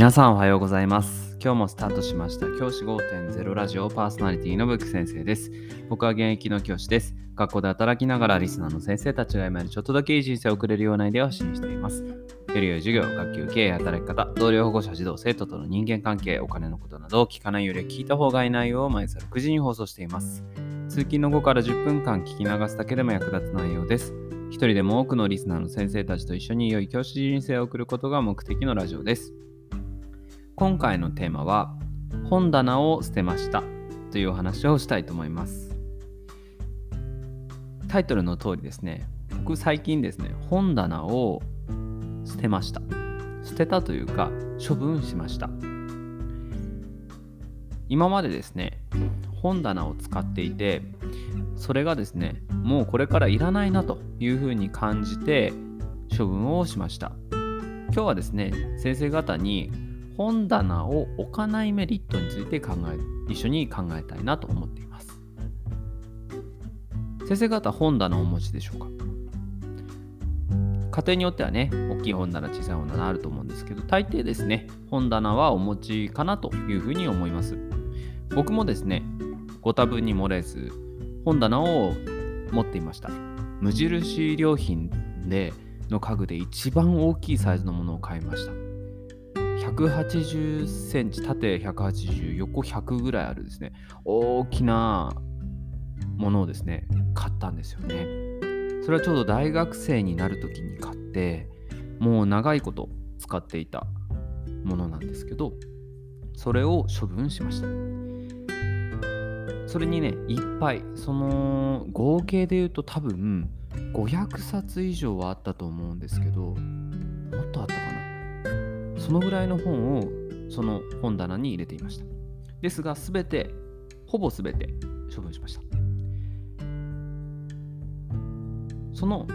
皆さんおはようございます。今日もスタートしました教師5.0ラジオパーソナリティのブック先生です。僕は現役の教師です。学校で働きながらリスナーの先生たちが今よりちょっとだけいい人生を送れるようなアイデアを発信しています。より良い授業、学級経営、働き方、同僚保護者、児童、生徒との人間関係、お金のことなどを聞かないより聞いた方がいい内容を毎朝6時に放送しています。通勤の後から10分間聞き流すだけでも役立つ内容です。一人でも多くのリスナーの先生たちと一緒に良い教師人生を送ることが目的のラジオです。今回のテーマは本棚を捨てましたというお話をしたいと思います。タイトルの通りですね、僕最近ですね、本棚を捨てました。捨てたというか処分しました。今までですね、本棚を使っていて、それがですね、もうこれからいらないなというふうに感じて処分をしました。今日はですね、先生方に本棚を置かないメリットについて考え、一緒に考えたいなと思っています。先生方、本棚をお持ちでしょうか？家庭によってはね、大きい本棚、小さい本棚あると思うんですけど、大抵ですね、本棚はお持ちかなというふうに思います。僕もですね、ご多分に漏れず、本棚を持っていました。無印良品での家具で一番大きいサイズのものを買いました。180センチ、縦180、横100ぐらいあるですね、大きなものをですね、買ったんですよね。それはちょうど大学生になる時に買って、もう長いこと使っていたものなんですけど、それを処分しました。それにね、いっぱい、その合計で言うと多分500冊以上はあったと思うんですけど、もっとあったかな？そのぐらいの本をその本棚に入れていました。ですが、すべて、ほぼすべて処分しました。その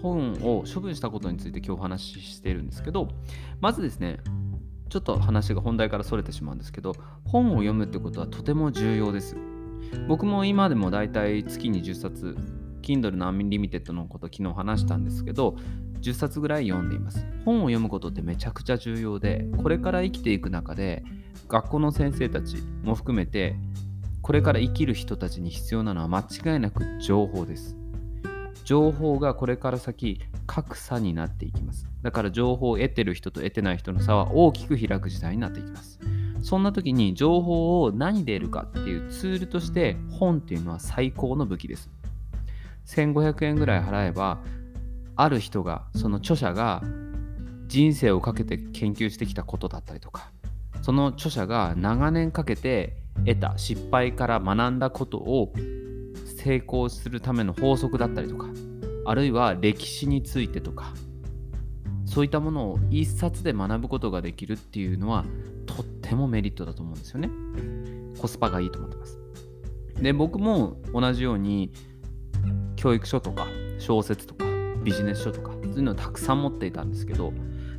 本を処分したことについて今日お話ししているんですけど、まずですね、ちょっと話が本題からそれてしまうんですけど、本を読むってことはとても重要です。僕も今でもだいたい月に10冊、Kindle の Unlimited のこと昨日話したんですけど、10冊ぐらい読んでいます。本を読むことってめちゃくちゃ重要で、これから生きていく中で、学校の先生たちも含めて、これから生きる人たちに必要なのは間違いなく情報です。情報がこれから先格差になっていきます。だから情報を得てる人と得てない人の差は大きく開く時代になっていきます。そんな時に情報を何で得るかっていうツールとして本っていうのは最高の武器です。1500円ぐらい払えばある人がその著者が人生をかけて研究してきたことだったりとかその著者が長年かけて得た失敗から学んだことを成功するための法則だったりとかあるいは歴史についてとかそういったものを一冊で学ぶことができるっていうのはとってもメリットだと思うんですよね。コスパがいいと思ってます。で僕も同じように教育書とか小説とかビジネス書とかそういうのをたくさん持っていたんですけど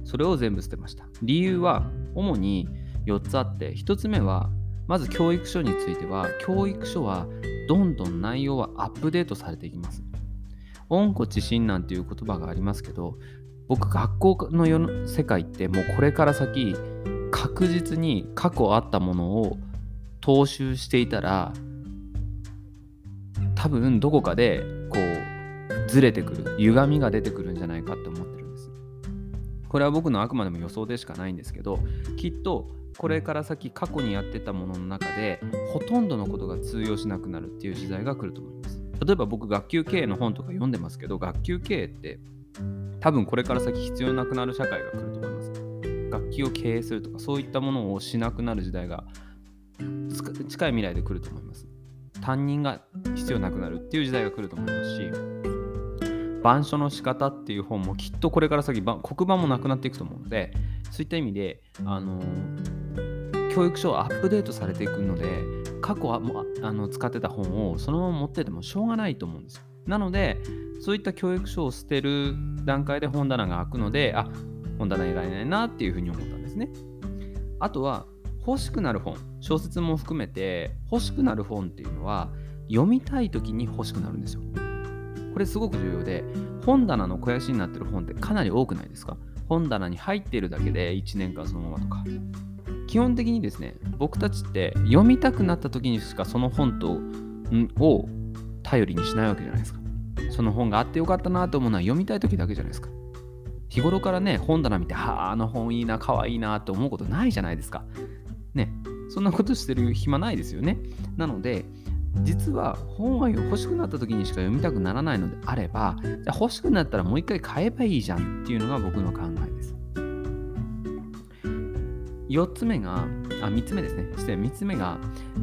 それを全部捨てました。理由は主に4つあって1つ目はまず教育書については教育書はどんどん内容はアップデートされていきます。温故知新なんていう言葉がありますけど僕学校の世の世界ってもうこれから先確実に過去あったものを踏襲していたら多分どこかでこうずれてくる歪みが出てくるんじゃないかって思ってるんです。これは僕のあくまでも予想でしかないんですけどきっとこれから先過去にやってたものの中でほとんどのことが通用しなくなるっていう時代が来ると思います。例えば僕学級経営の本とか読んでますけど学級経営って多分これから先必要なくなる社会が来ると思います。学級を経営するとかそういったものをしなくなる時代が近い未来で来ると思います。担任が必要なくなるっていう時代が来ると思いますし板書の仕方っていう本もきっとこれから先黒板もなくなっていくと思うのでそういった意味で、あの教育書はアップデートされていくので過去はあの使ってた本をそのまま持っててもしょうがないと思うんですよ。なのでそういった教育書を捨てる段階で本棚が開くのであ本棚いられないなっていうふうに思ったんですね。あとは欲しくなる本。小説も含めて欲しくなる本っていうのは読みたい時に欲しくなるんですよ。これすごく重要で本棚の肥やしになってる本ってかなり多くないですか？本棚に入っているだけで1年間そのままとか。基本的にですね僕たちって読みたくなった時にしかその本とを頼りにしないわけじゃないですか。その本があってよかったなと思うのは読みたい時だけじゃないですか。日頃からね本棚見てはああの本いいなかわいいなって思うことないじゃないですか。ねそんなことしてる暇ないですよねなので実は本は欲しくなった時にしか読みたくならないのであればじゃ欲しくなったらもう一回買えばいいじゃんっていうのが僕の考えです4つ目が、あ、3つ目ですね。失礼、3つ目が、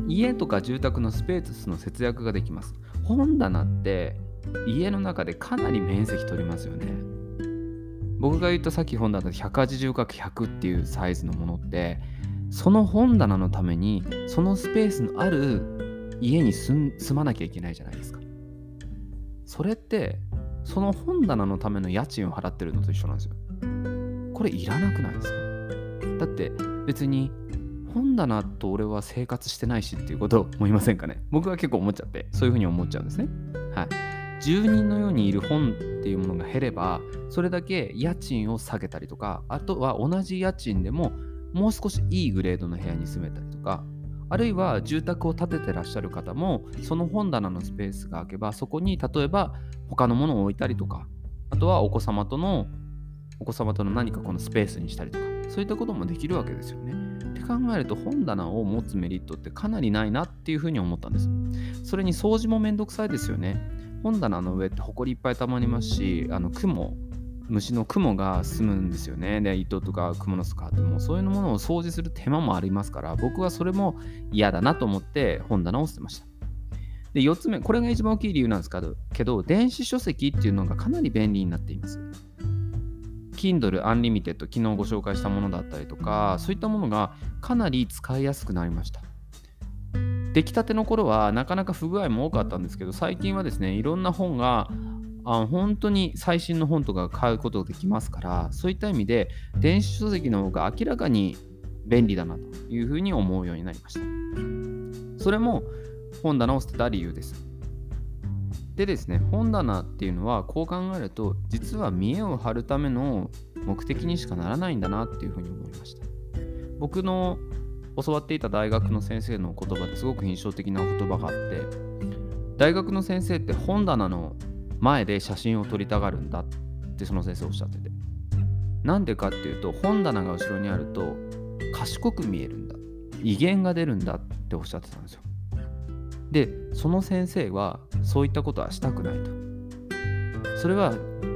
家とか住宅のスペースの節約ができます。本棚って家の中でかなり面積取りますよね。僕が言ったさっき本棚 180×100 っていうサイズのものって、その本棚のために、そのスペースのある家に住まなきゃいけないじゃないですか。それって、その本棚のための家賃を払ってるのと一緒なんですよ。これいらなくないですか？だって別に本棚と俺は生活してないしっていうことを思いませんかね？僕は結構思っちゃってそういうふうに思っちゃうんですねはい住人のようにいる本っていうものが減ればそれだけ家賃を下げたりとかあとは同じ家賃でももう少しいいグレードの部屋に住めたりとかあるいは住宅を建ててらっしゃる方もその本棚のスペースが空けばそこに例えば他のものを置いたりとかあとはお子様とのお子様との何かこのスペースにしたりとかそういったこともできるわけですよね。って考えると本棚を持つメリットってかなりないなっていうふうに思ったんです。それに掃除もめんどくさいですよね。本棚の上ってほこりいっぱいたまりますし、あの雲、虫の雲が住むんですよね。で、糸とか蜘蛛の巣かってもそういうものを掃除する手間もありますから、僕はそれも嫌だなと思って本棚を捨てました。で、4つ目、これが一番大きい理由なんですけど、電子書籍っていうのがかなり便利になっています。Kindle Unlimited 昨日ご紹介したものだったりとかそういったものがかなり使いやすくなりました出来たての頃はなかなか不具合も多かったんですけど最近はですねいろんな本があ本当に最新の本とか買うことができますからそういった意味で電子書籍の方が明らかに便利だなというふうに思うようになりましたそれも本棚を捨てた理由ですでですね、本棚っていうのはこう考えると、実は見栄を張るための目的にしかならないんだなっていうふうに思いました。僕の教わっていた大学の先生の言葉ですごく印象的な言葉があって、大学の先生って本棚の前で写真を撮りたがるんだってその先生おっしゃってて。なんでかっていうと、本棚が後ろにあると賢く見えるんだ。威厳が出るんだっておっしゃってたんですよ。でその先生はそういったことはしたくないとそれは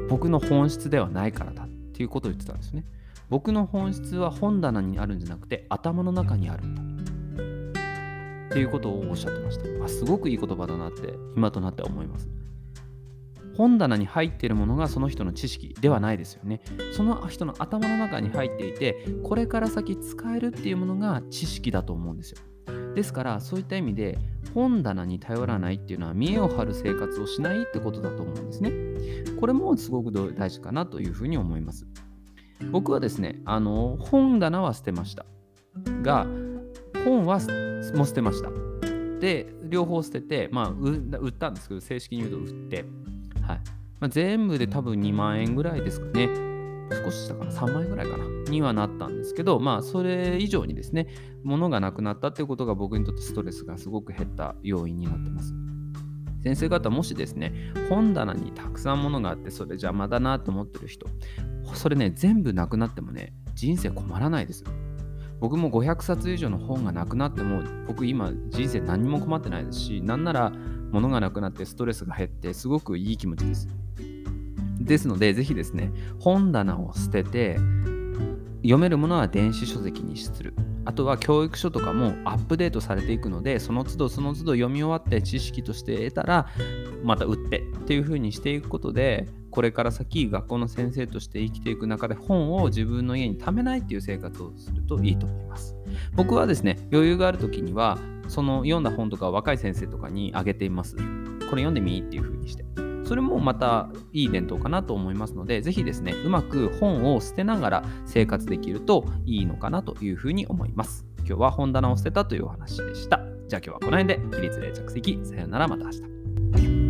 僕の本質ではないからだっていうことを言ってたんですね僕の本質は本棚にあるんじゃなくて頭の中にあるんだっていうことをおっしゃってましたあすごくいい言葉だなって今となっては思います本棚に入っているものがその人の知識ではないですよねその人の頭の中に入っていてこれから先使えるっていうものが知識だと思うんですよですからそういった意味で本棚に頼らないっていうのは見栄を張る生活をしないってことだと思うんですね。これもすごく大事かなというふうに思います。僕はですね、あの本棚は捨てました。が、本はもう捨てました。で、両方捨てて、まあ、売ったんですけど、正式に言うと売って、はいまあ、全部で多分2万円ぐらいですかね。少ししたかな、3万円ぐらいかな、にはなったんですけど、まあ、それ以上にですね、物がなくなったっていうことが僕にとってストレスがすごく減った要因になってます。先生方、もしですね、本棚にたくさん物があって、それ邪魔だなと思ってる人、それね、全部なくなってもね、人生困らないです。僕も500冊以上の本がなくなっても、僕今人生何も困ってないですし、なんなら物がなくなってストレスが減って、すごくいい気持ちです。ですので、ぜひですね、本棚を捨てて、読めるものは電子書籍にする。あとは教育書とかもアップデートされていくので、その都度その都度読み終わって知識として得たら、また売ってっていう風にしていくことで、これから先学校の先生として生きていく中で本を自分の家に貯めないっていう生活をするといいと思います。僕はですね、余裕がある時には、その読んだ本とか若い先生とかにあげています。これ読んでみっていう風にして。それもまたいい伝統かなと思いますので、ぜひですね、うまく本を捨てながら生活できるといいのかなというふうに思います。今日は本棚を捨てたというお話でした。じゃあ今日はこの辺で、起立例着席、さよならまた明日。